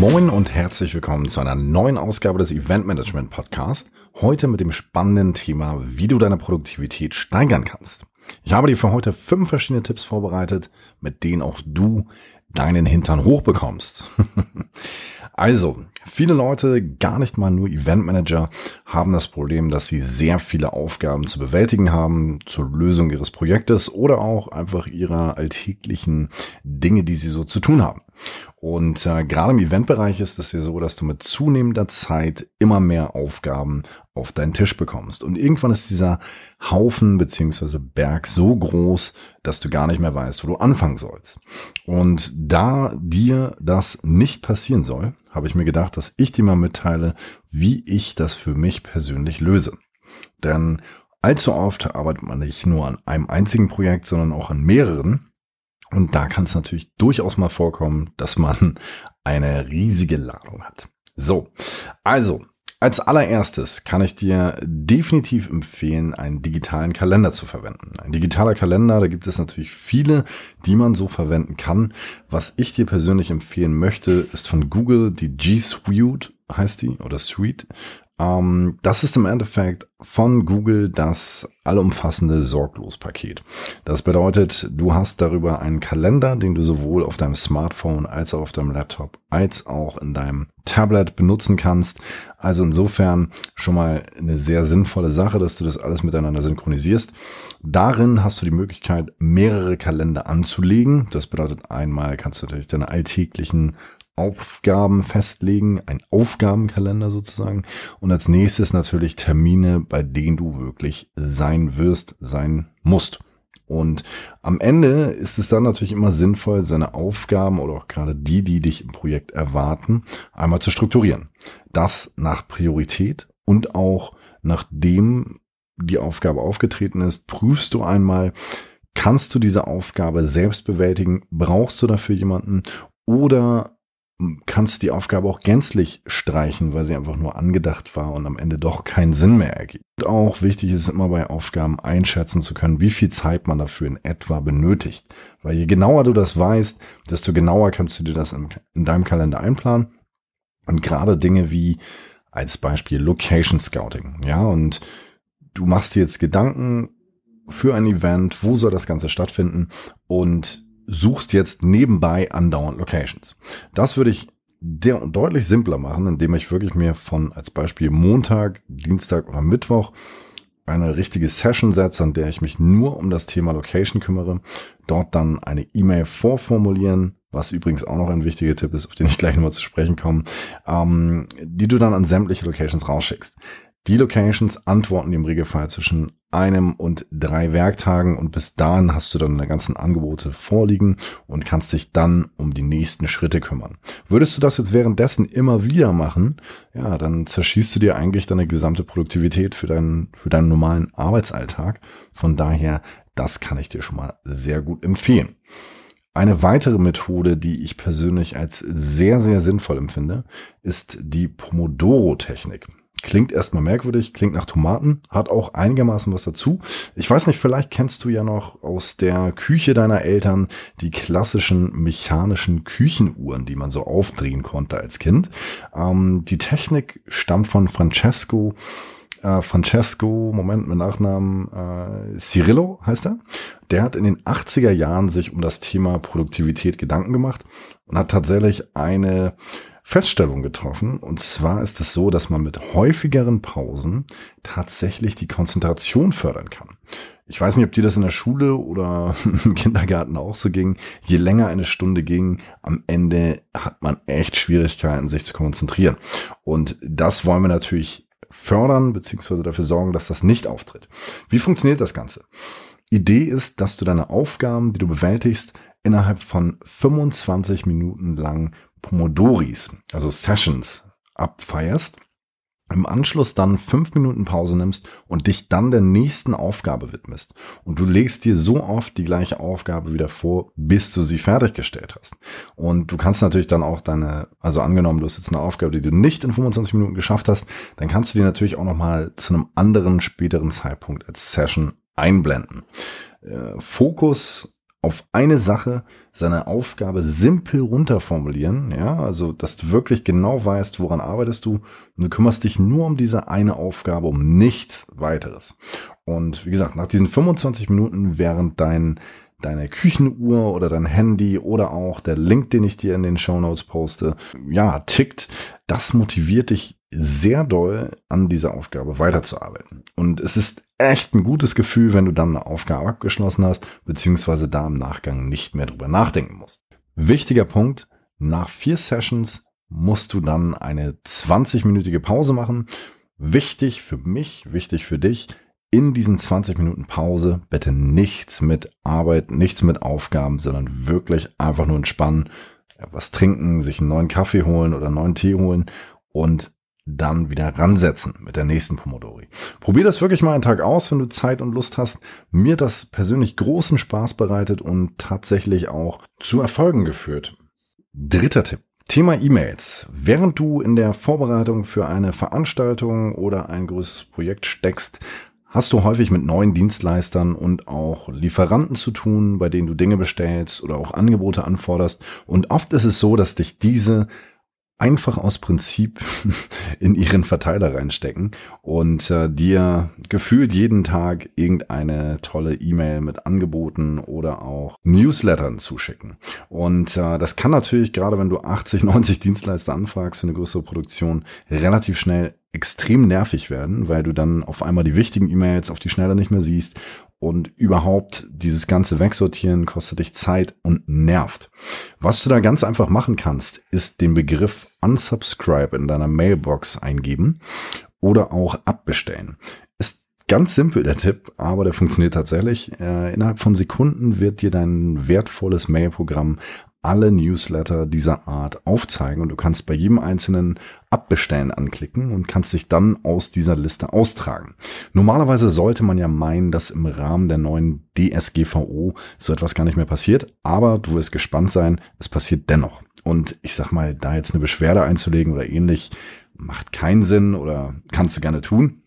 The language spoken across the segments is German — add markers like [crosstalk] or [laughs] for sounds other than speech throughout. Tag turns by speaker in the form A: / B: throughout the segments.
A: Moin und herzlich willkommen zu einer neuen Ausgabe des Event Management Podcast. Heute mit dem spannenden Thema, wie du deine Produktivität steigern kannst. Ich habe dir für heute fünf verschiedene Tipps vorbereitet, mit denen auch du deinen Hintern hochbekommst. [laughs] also, viele Leute, gar nicht mal nur Eventmanager, haben das Problem, dass sie sehr viele Aufgaben zu bewältigen haben zur Lösung ihres Projektes oder auch einfach ihrer alltäglichen Dinge, die sie so zu tun haben. Und äh, gerade im Eventbereich ist es ja so, dass du mit zunehmender Zeit immer mehr Aufgaben auf deinen Tisch bekommst. Und irgendwann ist dieser Haufen beziehungsweise Berg so groß, dass du gar nicht mehr weißt, wo du anfangen sollst. Und da dir das nicht passieren soll, habe ich mir gedacht, dass ich dir mal mitteile, wie ich das für mich persönlich löse. Denn allzu oft arbeitet man nicht nur an einem einzigen Projekt, sondern auch an mehreren. Und da kann es natürlich durchaus mal vorkommen, dass man [laughs] eine riesige Ladung hat. So, also als allererstes kann ich dir definitiv empfehlen, einen digitalen Kalender zu verwenden. Ein digitaler Kalender, da gibt es natürlich viele, die man so verwenden kann. Was ich dir persönlich empfehlen möchte, ist von Google die G Suite heißt die oder Suite. Ähm, das ist im Endeffekt von Google das allumfassende Sorglos-Paket. Das bedeutet, du hast darüber einen Kalender, den du sowohl auf deinem Smartphone als auch auf deinem Laptop als auch in deinem Tablet benutzen kannst. Also insofern schon mal eine sehr sinnvolle Sache, dass du das alles miteinander synchronisierst. Darin hast du die Möglichkeit, mehrere Kalender anzulegen. Das bedeutet einmal kannst du natürlich deine alltäglichen Aufgaben festlegen, ein Aufgabenkalender sozusagen. Und als nächstes natürlich Termine, bei denen du wirklich sein wirst, sein musst. Und am Ende ist es dann natürlich immer sinnvoll, seine Aufgaben oder auch gerade die, die dich im Projekt erwarten, einmal zu strukturieren. Das nach Priorität und auch nachdem die Aufgabe aufgetreten ist, prüfst du einmal, kannst du diese Aufgabe selbst bewältigen? Brauchst du dafür jemanden? Oder kannst die Aufgabe auch gänzlich streichen, weil sie einfach nur angedacht war und am Ende doch keinen Sinn mehr ergibt. Auch wichtig ist immer bei Aufgaben einschätzen zu können, wie viel Zeit man dafür in etwa benötigt. Weil je genauer du das weißt, desto genauer kannst du dir das in, in deinem Kalender einplanen. Und gerade Dinge wie als Beispiel Location Scouting. Ja, und du machst dir jetzt Gedanken für ein Event, wo soll das Ganze stattfinden und suchst jetzt nebenbei andauernd Locations. Das würde ich deutlich simpler machen, indem ich wirklich mir von als Beispiel Montag, Dienstag oder Mittwoch eine richtige Session setze, an der ich mich nur um das Thema Location kümmere, dort dann eine E-Mail vorformulieren, was übrigens auch noch ein wichtiger Tipp ist, auf den ich gleich nochmal zu sprechen komme, ähm, die du dann an sämtliche Locations rausschickst. Die Locations antworten im Regelfall zwischen einem und drei Werktagen und bis dahin hast du dann deine ganzen Angebote vorliegen und kannst dich dann um die nächsten Schritte kümmern. Würdest du das jetzt währenddessen immer wieder machen, ja, dann zerschießt du dir eigentlich deine gesamte Produktivität für deinen, für deinen normalen Arbeitsalltag. Von daher, das kann ich dir schon mal sehr gut empfehlen. Eine weitere Methode, die ich persönlich als sehr, sehr sinnvoll empfinde, ist die Pomodoro-Technik. Klingt erstmal merkwürdig, klingt nach Tomaten, hat auch einigermaßen was dazu. Ich weiß nicht, vielleicht kennst du ja noch aus der Küche deiner Eltern die klassischen mechanischen Küchenuhren, die man so aufdrehen konnte als Kind. Ähm, die Technik stammt von Francesco. Äh, Francesco, Moment mit Nachnamen, äh, Cirillo heißt er. Der hat in den 80er Jahren sich um das Thema Produktivität Gedanken gemacht und hat tatsächlich eine Feststellung getroffen. Und zwar ist es so, dass man mit häufigeren Pausen tatsächlich die Konzentration fördern kann. Ich weiß nicht, ob dir das in der Schule oder [laughs] im Kindergarten auch so ging. Je länger eine Stunde ging, am Ende hat man echt Schwierigkeiten, sich zu konzentrieren. Und das wollen wir natürlich fördern, beziehungsweise dafür sorgen, dass das nicht auftritt. Wie funktioniert das Ganze? Idee ist, dass du deine Aufgaben, die du bewältigst, innerhalb von 25 Minuten lang Pomodoris, also Sessions, abfeierst, im Anschluss dann fünf Minuten Pause nimmst und dich dann der nächsten Aufgabe widmest. Und du legst dir so oft die gleiche Aufgabe wieder vor, bis du sie fertiggestellt hast. Und du kannst natürlich dann auch deine, also angenommen, du hast jetzt eine Aufgabe, die du nicht in 25 Minuten geschafft hast, dann kannst du die natürlich auch nochmal zu einem anderen späteren Zeitpunkt als Session einblenden. Äh, Fokus auf eine Sache seine Aufgabe simpel runterformulieren, ja, also dass du wirklich genau weißt, woran arbeitest du und du kümmerst dich nur um diese eine Aufgabe, um nichts weiteres. Und wie gesagt, nach diesen 25 Minuten, während dein deine Küchenuhr oder dein Handy oder auch der Link, den ich dir in den Show Notes poste, ja, tickt, das motiviert dich sehr doll an dieser Aufgabe weiterzuarbeiten. Und es ist echt ein gutes Gefühl, wenn du dann eine Aufgabe abgeschlossen hast, beziehungsweise da im Nachgang nicht mehr drüber nachdenken musst. Wichtiger Punkt, nach vier Sessions musst du dann eine 20-minütige Pause machen. Wichtig für mich, wichtig für dich, in diesen 20 Minuten Pause bitte nichts mit Arbeit, nichts mit Aufgaben, sondern wirklich einfach nur entspannen, was trinken, sich einen neuen Kaffee holen oder einen neuen Tee holen und dann wieder ransetzen mit der nächsten Pomodori. Probier das wirklich mal einen Tag aus, wenn du Zeit und Lust hast. Mir das persönlich großen Spaß bereitet und tatsächlich auch zu Erfolgen geführt. Dritter Tipp. Thema E-Mails. Während du in der Vorbereitung für eine Veranstaltung oder ein größeres Projekt steckst, hast du häufig mit neuen Dienstleistern und auch Lieferanten zu tun, bei denen du Dinge bestellst oder auch Angebote anforderst. Und oft ist es so, dass dich diese einfach aus Prinzip [laughs] in ihren Verteiler reinstecken und äh, dir gefühlt jeden Tag irgendeine tolle E-Mail mit Angeboten oder auch Newslettern zuschicken. Und äh, das kann natürlich, gerade wenn du 80, 90 [laughs] Dienstleister anfragst für eine größere Produktion, relativ schnell extrem nervig werden, weil du dann auf einmal die wichtigen E-Mails auf die Schnelle nicht mehr siehst und überhaupt dieses ganze Wegsortieren kostet dich Zeit und nervt. Was du da ganz einfach machen kannst, ist den Begriff unsubscribe in deiner Mailbox eingeben oder auch abbestellen. Ist ganz simpel der Tipp, aber der funktioniert tatsächlich. Äh, innerhalb von Sekunden wird dir dein wertvolles Mailprogramm alle Newsletter dieser Art aufzeigen und du kannst bei jedem einzelnen Abbestellen anklicken und kannst dich dann aus dieser Liste austragen. Normalerweise sollte man ja meinen, dass im Rahmen der neuen DSGVO so etwas gar nicht mehr passiert, aber du wirst gespannt sein, es passiert dennoch. Und ich sag mal, da jetzt eine Beschwerde einzulegen oder ähnlich, macht keinen Sinn oder kannst du gerne tun.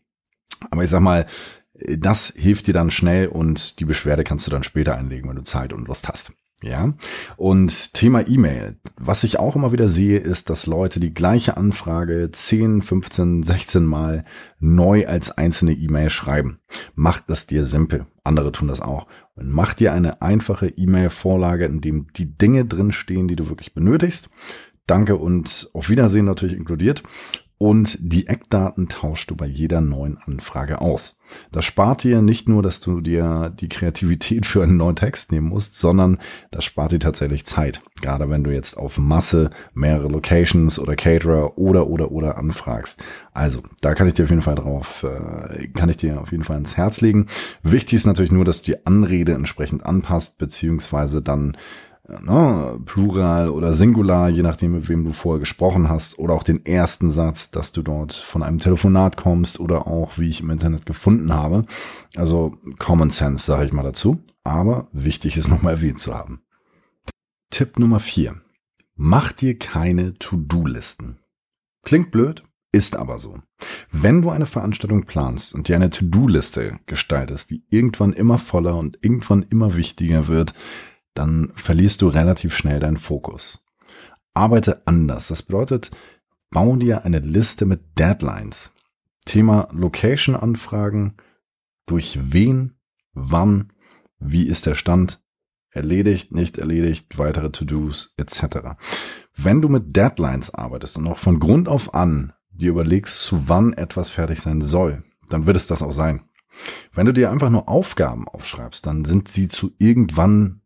A: Aber ich sag mal, das hilft dir dann schnell und die Beschwerde kannst du dann später einlegen, wenn du Zeit und Lust hast. Ja, und Thema E-Mail. Was ich auch immer wieder sehe, ist, dass Leute die gleiche Anfrage 10, 15, 16 Mal neu als einzelne E-Mail schreiben. Macht es dir simpel. Andere tun das auch. Und mach dir eine einfache E-Mail-Vorlage, in dem die Dinge drinstehen, die du wirklich benötigst. Danke und auf Wiedersehen natürlich inkludiert und die Eckdaten tauschst du bei jeder neuen Anfrage aus. Das spart dir nicht nur, dass du dir die Kreativität für einen neuen Text nehmen musst, sondern das spart dir tatsächlich Zeit. Gerade wenn du jetzt auf Masse mehrere Locations oder Caterer oder oder oder anfragst. Also, da kann ich dir auf jeden Fall drauf, äh, kann ich dir auf jeden Fall ins Herz legen. Wichtig ist natürlich nur, dass du die Anrede entsprechend anpasst, beziehungsweise dann ne, Plural oder Singular, je nachdem, mit wem du vorher gesprochen hast, oder auch den ersten Satz, dass du dort von einem Telefonat kommst oder auch, wie ich im Internet gefunden habe. Also Common Sense, sage ich mal dazu. Aber wichtig ist [laughs] nochmal erwähnt zu haben. Tipp Nummer vier: Mach dir keine To-Do-Listen. Klingt blöd, ist aber so. Wenn du eine Veranstaltung planst und dir eine To-Do-Liste gestaltest, die irgendwann immer voller und irgendwann immer wichtiger wird, dann verlierst du relativ schnell deinen Fokus. Arbeite anders. Das bedeutet, bau dir eine Liste mit Deadlines. Thema Location-Anfragen. Durch wen, wann, wie ist der Stand, erledigt, nicht erledigt, weitere To-Dos etc. Wenn du mit Deadlines arbeitest und auch von Grund auf an dir überlegst, zu wann etwas fertig sein soll, dann wird es das auch sein. Wenn du dir einfach nur Aufgaben aufschreibst, dann sind sie zu irgendwann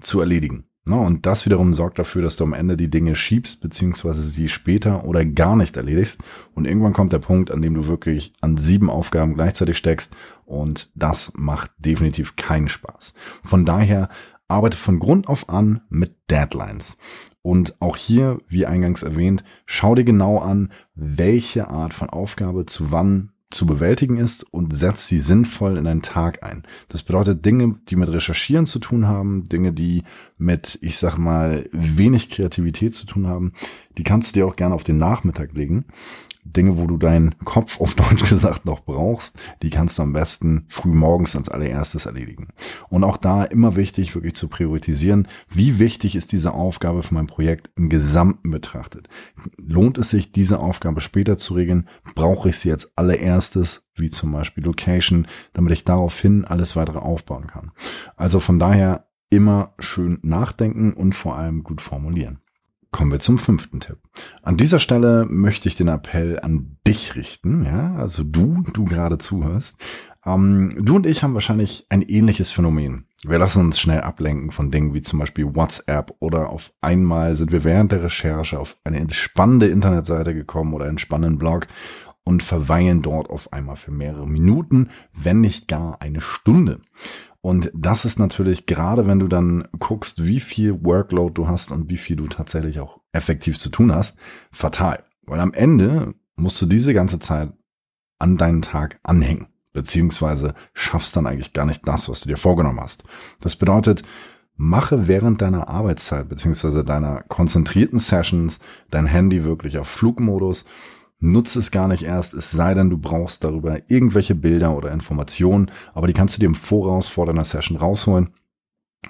A: zu erledigen. und das wiederum sorgt dafür, dass du am Ende die Dinge schiebst, beziehungsweise sie später oder gar nicht erledigst. Und irgendwann kommt der Punkt, an dem du wirklich an sieben Aufgaben gleichzeitig steckst. Und das macht definitiv keinen Spaß. Von daher arbeite von Grund auf an mit Deadlines. Und auch hier, wie eingangs erwähnt, schau dir genau an, welche Art von Aufgabe zu wann zu bewältigen ist und setzt sie sinnvoll in einen Tag ein. Das bedeutet Dinge, die mit Recherchieren zu tun haben, Dinge, die mit, ich sag mal, wenig Kreativität zu tun haben, die kannst du dir auch gerne auf den Nachmittag legen. Dinge, wo du deinen Kopf auf Deutsch [laughs] gesagt noch brauchst, die kannst du am besten früh morgens als allererstes erledigen. Und auch da immer wichtig, wirklich zu priorisieren, wie wichtig ist diese Aufgabe für mein Projekt im Gesamten betrachtet. Lohnt es sich, diese Aufgabe später zu regeln? Brauche ich sie als allererstes, wie zum Beispiel Location, damit ich daraufhin alles weitere aufbauen kann? Also von daher immer schön nachdenken und vor allem gut formulieren. Kommen wir zum fünften Tipp. An dieser Stelle möchte ich den Appell an dich richten, ja, also du, du gerade zuhörst. Ähm, du und ich haben wahrscheinlich ein ähnliches Phänomen. Wir lassen uns schnell ablenken von Dingen wie zum Beispiel WhatsApp oder auf einmal sind wir während der Recherche auf eine spannende Internetseite gekommen oder einen spannenden Blog und verweilen dort auf einmal für mehrere Minuten, wenn nicht gar eine Stunde. Und das ist natürlich gerade, wenn du dann guckst, wie viel Workload du hast und wie viel du tatsächlich auch effektiv zu tun hast, fatal. Weil am Ende musst du diese ganze Zeit an deinen Tag anhängen, beziehungsweise schaffst dann eigentlich gar nicht das, was du dir vorgenommen hast. Das bedeutet, mache während deiner Arbeitszeit, beziehungsweise deiner konzentrierten Sessions dein Handy wirklich auf Flugmodus Nutze es gar nicht erst, es sei denn, du brauchst darüber irgendwelche Bilder oder Informationen, aber die kannst du dir im Voraus vor deiner Session rausholen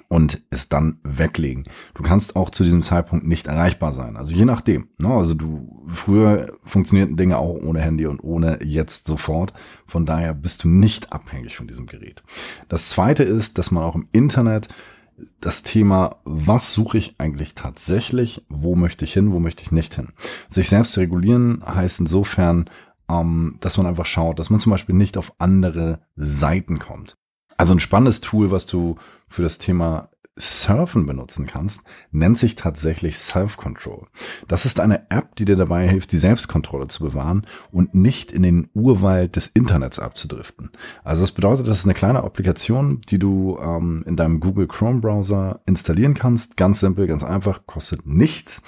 A: und es dann weglegen. Du kannst auch zu diesem Zeitpunkt nicht erreichbar sein. Also je nachdem. Ne? Also du, früher funktionierten Dinge auch ohne Handy und ohne jetzt sofort. Von daher bist du nicht abhängig von diesem Gerät. Das zweite ist, dass man auch im Internet das Thema, was suche ich eigentlich tatsächlich, wo möchte ich hin, wo möchte ich nicht hin. Sich selbst regulieren heißt insofern, ähm, dass man einfach schaut, dass man zum Beispiel nicht auf andere Seiten kommt. Also ein spannendes Tool, was du für das Thema Surfen benutzen kannst, nennt sich tatsächlich Self-Control. Das ist eine App, die dir dabei hilft, die Selbstkontrolle zu bewahren und nicht in den Urwald des Internets abzudriften. Also das bedeutet, das ist eine kleine Applikation, die du ähm, in deinem Google Chrome Browser installieren kannst. Ganz simpel, ganz einfach, kostet nichts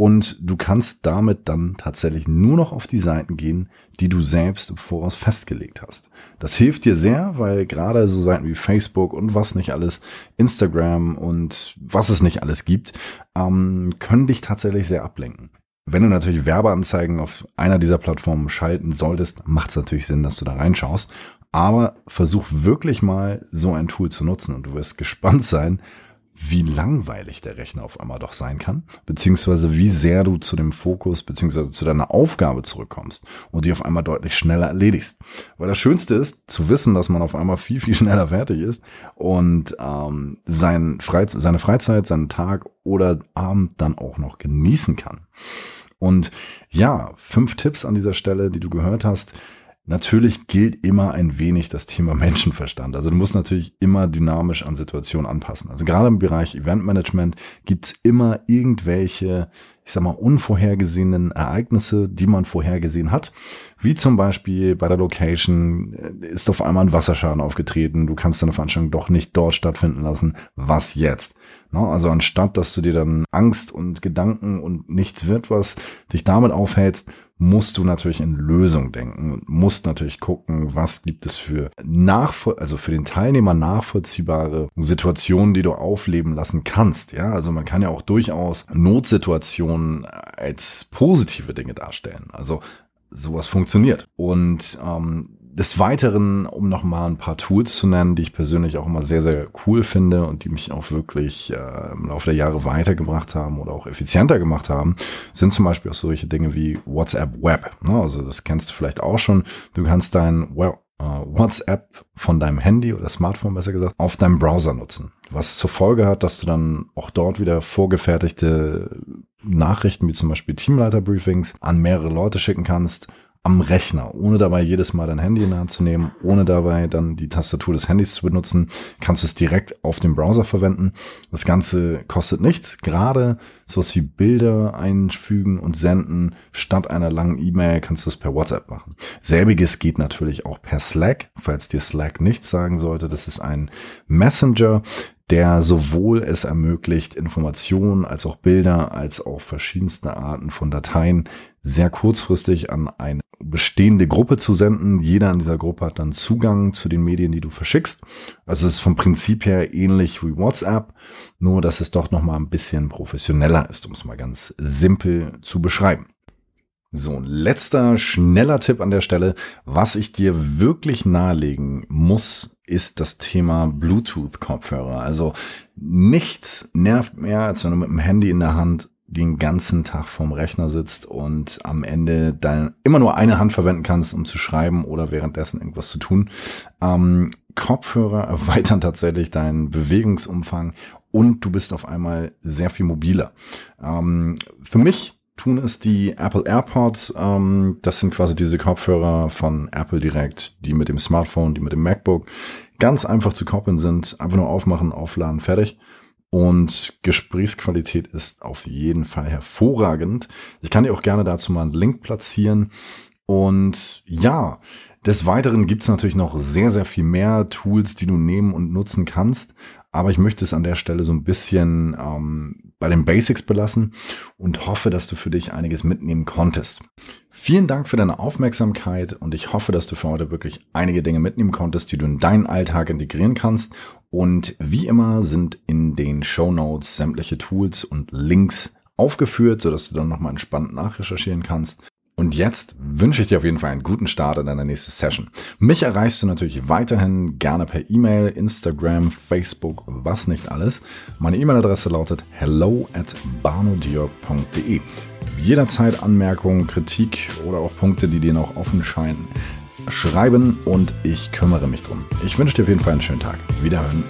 A: und du kannst damit dann tatsächlich nur noch auf die Seiten gehen, die du selbst im Voraus festgelegt hast. Das hilft dir sehr, weil gerade so Seiten wie Facebook und was nicht alles, Instagram und was es nicht alles gibt, ähm, können dich tatsächlich sehr ablenken. Wenn du natürlich Werbeanzeigen auf einer dieser Plattformen schalten solltest, macht es natürlich Sinn, dass du da reinschaust. Aber versuch wirklich mal so ein Tool zu nutzen und du wirst gespannt sein, wie langweilig der Rechner auf einmal doch sein kann, beziehungsweise wie sehr du zu dem Fokus, beziehungsweise zu deiner Aufgabe zurückkommst und die auf einmal deutlich schneller erledigst. Weil das Schönste ist, zu wissen, dass man auf einmal viel, viel [laughs] schneller fertig ist und ähm, sein Freiz seine Freizeit, seinen Tag oder Abend dann auch noch genießen kann. Und ja, fünf Tipps an dieser Stelle, die du gehört hast, Natürlich gilt immer ein wenig das Thema Menschenverstand. Also du musst natürlich immer dynamisch an Situationen anpassen. Also gerade im Bereich Eventmanagement gibt's immer irgendwelche, ich sag mal, unvorhergesehenen Ereignisse, die man vorhergesehen hat. Wie zum Beispiel bei der Location äh, ist auf einmal ein Wasserschaden aufgetreten. Du kannst deine Veranstaltung doch nicht dort stattfinden lassen. Was jetzt? Also anstatt, dass du dir dann Angst und Gedanken und nichts wird was dich damit aufhältst, musst du natürlich in Lösung denken und musst natürlich gucken, was gibt es für nachvoll also für den Teilnehmer nachvollziehbare Situationen, die du aufleben lassen kannst. Ja, also man kann ja auch durchaus Notsituationen als positive Dinge darstellen. Also sowas funktioniert. Und ähm, des Weiteren, um noch mal ein paar Tools zu nennen, die ich persönlich auch immer sehr, sehr cool finde und die mich auch wirklich äh, im Laufe der Jahre weitergebracht haben oder auch effizienter gemacht haben, sind zum Beispiel auch solche Dinge wie WhatsApp Web. Ne? Also das kennst du vielleicht auch schon. Du kannst dein well, äh, WhatsApp von deinem Handy oder Smartphone besser gesagt auf deinem Browser nutzen. Was zur Folge hat, dass du dann auch dort wieder vorgefertigte Nachrichten wie zum Beispiel Teamleiter-Briefings an mehrere Leute schicken kannst am Rechner, ohne dabei jedes Mal dein Handy in der Hand zu nehmen, ohne dabei dann die Tastatur des Handys zu benutzen, kannst du es direkt auf dem Browser verwenden. Das Ganze kostet nichts, gerade so wie Bilder einfügen und senden statt einer langen E-Mail kannst du es per WhatsApp machen. Selbiges geht natürlich auch per Slack, falls dir Slack nichts sagen sollte. Das ist ein Messenger, der sowohl es ermöglicht, Informationen als auch Bilder als auch verschiedenste Arten von Dateien sehr kurzfristig an eine bestehende Gruppe zu senden. Jeder in dieser Gruppe hat dann Zugang zu den Medien, die du verschickst. Also es ist vom Prinzip her ähnlich wie WhatsApp, nur dass es doch noch mal ein bisschen professioneller ist, um es mal ganz simpel zu beschreiben. So, letzter schneller Tipp an der Stelle. Was ich dir wirklich nahelegen muss, ist das Thema Bluetooth-Kopfhörer. Also nichts nervt mehr, als wenn du mit dem Handy in der Hand den ganzen Tag vorm Rechner sitzt und am Ende dann immer nur eine Hand verwenden kannst, um zu schreiben oder währenddessen irgendwas zu tun. Ähm, Kopfhörer erweitern tatsächlich deinen Bewegungsumfang und du bist auf einmal sehr viel mobiler. Ähm, für mich tun es die Apple AirPods. Ähm, das sind quasi diese Kopfhörer von Apple direkt, die mit dem Smartphone, die mit dem MacBook ganz einfach zu koppeln sind. Einfach nur aufmachen, aufladen, fertig. Und Gesprächsqualität ist auf jeden Fall hervorragend. Ich kann dir auch gerne dazu mal einen Link platzieren. Und ja, des Weiteren gibt's natürlich noch sehr, sehr viel mehr Tools, die du nehmen und nutzen kannst. Aber ich möchte es an der Stelle so ein bisschen ähm, bei den Basics belassen und hoffe, dass du für dich einiges mitnehmen konntest. Vielen Dank für deine Aufmerksamkeit und ich hoffe, dass du für heute wirklich einige Dinge mitnehmen konntest, die du in deinen Alltag integrieren kannst. Und wie immer sind in den Show Notes sämtliche Tools und Links aufgeführt, sodass du dann nochmal entspannt nachrecherchieren kannst. Und jetzt wünsche ich dir auf jeden Fall einen guten Start in deiner nächsten Session. Mich erreichst du natürlich weiterhin gerne per E-Mail, Instagram, Facebook, was nicht alles. Meine E-Mail-Adresse lautet hello at barnodior.de. Jederzeit Anmerkungen, Kritik oder auch Punkte, die dir noch offen scheinen, schreiben und ich kümmere mich drum. Ich wünsche dir auf jeden Fall einen schönen Tag. Wiederhören.